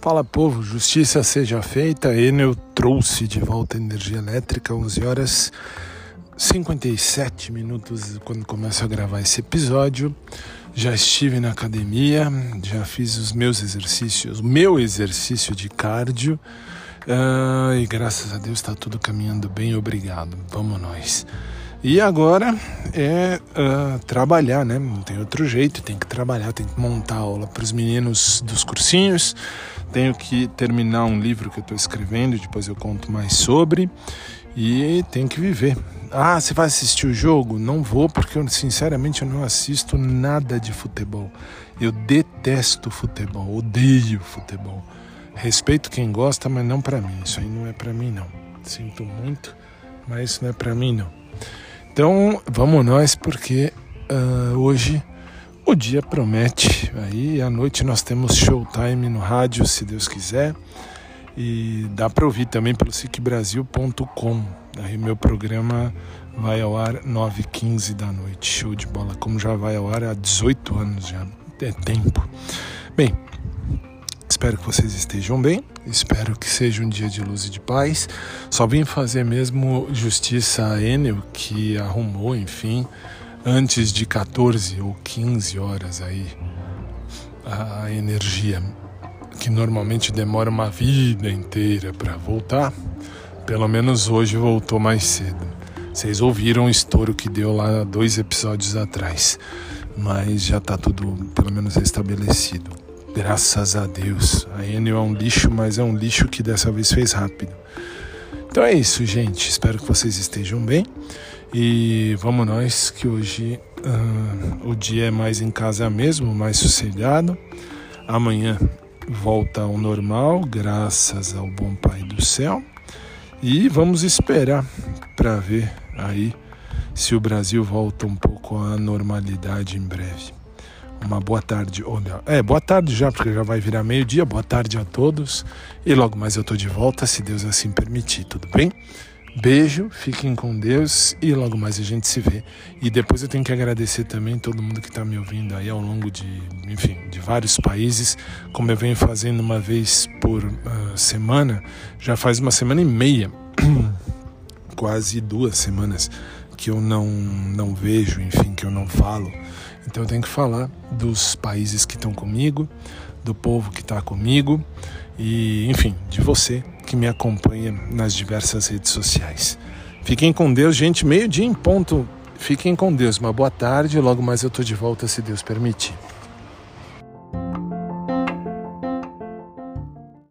Fala povo, justiça seja feita. Enel trouxe de volta a energia elétrica, 11 horas 57 minutos quando começo a gravar esse episódio. Já estive na academia, já fiz os meus exercícios, meu exercício de cardio. Uh, e graças a Deus está tudo caminhando bem, obrigado. Vamos nós. E agora é uh, trabalhar, né? Não tem outro jeito, tem que trabalhar, tem que montar aula para os meninos dos cursinhos. Tenho que terminar um livro que eu estou escrevendo, depois eu conto mais sobre. E tem que viver. Ah, você vai assistir o jogo? Não vou, porque eu, sinceramente eu não assisto nada de futebol. Eu detesto futebol, odeio futebol. Respeito quem gosta, mas não para mim. Isso aí não é para mim, não. Sinto muito, mas isso não é para mim, não. Então vamos nós, porque uh, hoje o dia promete. Aí à noite nós temos showtime no rádio, se Deus quiser. E dá para ouvir também pelo sicbrasil.com. Aí meu programa vai ao ar 9h15 da noite. Show de bola. Como já vai ao ar há 18 anos já. É tempo. Bem, espero que vocês estejam bem. Espero que seja um dia de luz e de paz. Só vim fazer mesmo justiça a Enel, que arrumou, enfim, antes de 14 ou 15 horas aí a energia que normalmente demora uma vida inteira para voltar. Pelo menos hoje voltou mais cedo. Vocês ouviram o estouro que deu lá dois episódios atrás, mas já está tudo pelo menos restabelecido. Graças a Deus. A Enel é um lixo, mas é um lixo que dessa vez fez rápido. Então é isso, gente. Espero que vocês estejam bem. E vamos nós, que hoje uh, o dia é mais em casa mesmo, mais sossegado. Amanhã volta ao normal, graças ao bom Pai do céu. E vamos esperar para ver aí se o Brasil volta um pouco à normalidade em breve. Uma boa tarde. Olha, é, boa tarde já, porque já vai virar meio-dia. Boa tarde a todos. E logo mais eu tô de volta, se Deus assim permitir, tudo bem? Beijo, fiquem com Deus e logo mais a gente se vê. E depois eu tenho que agradecer também todo mundo que está me ouvindo aí ao longo de, enfim, de vários países, como eu venho fazendo uma vez por uh, semana, já faz uma semana e meia, quase duas semanas que eu não não vejo, enfim, que eu não falo. Então eu tenho que falar dos países que estão comigo, do povo que está comigo e, enfim, de você que me acompanha nas diversas redes sociais. Fiquem com Deus, gente. Meio-dia em ponto. Fiquem com Deus. Uma boa tarde. Logo mais eu estou de volta, se Deus permitir.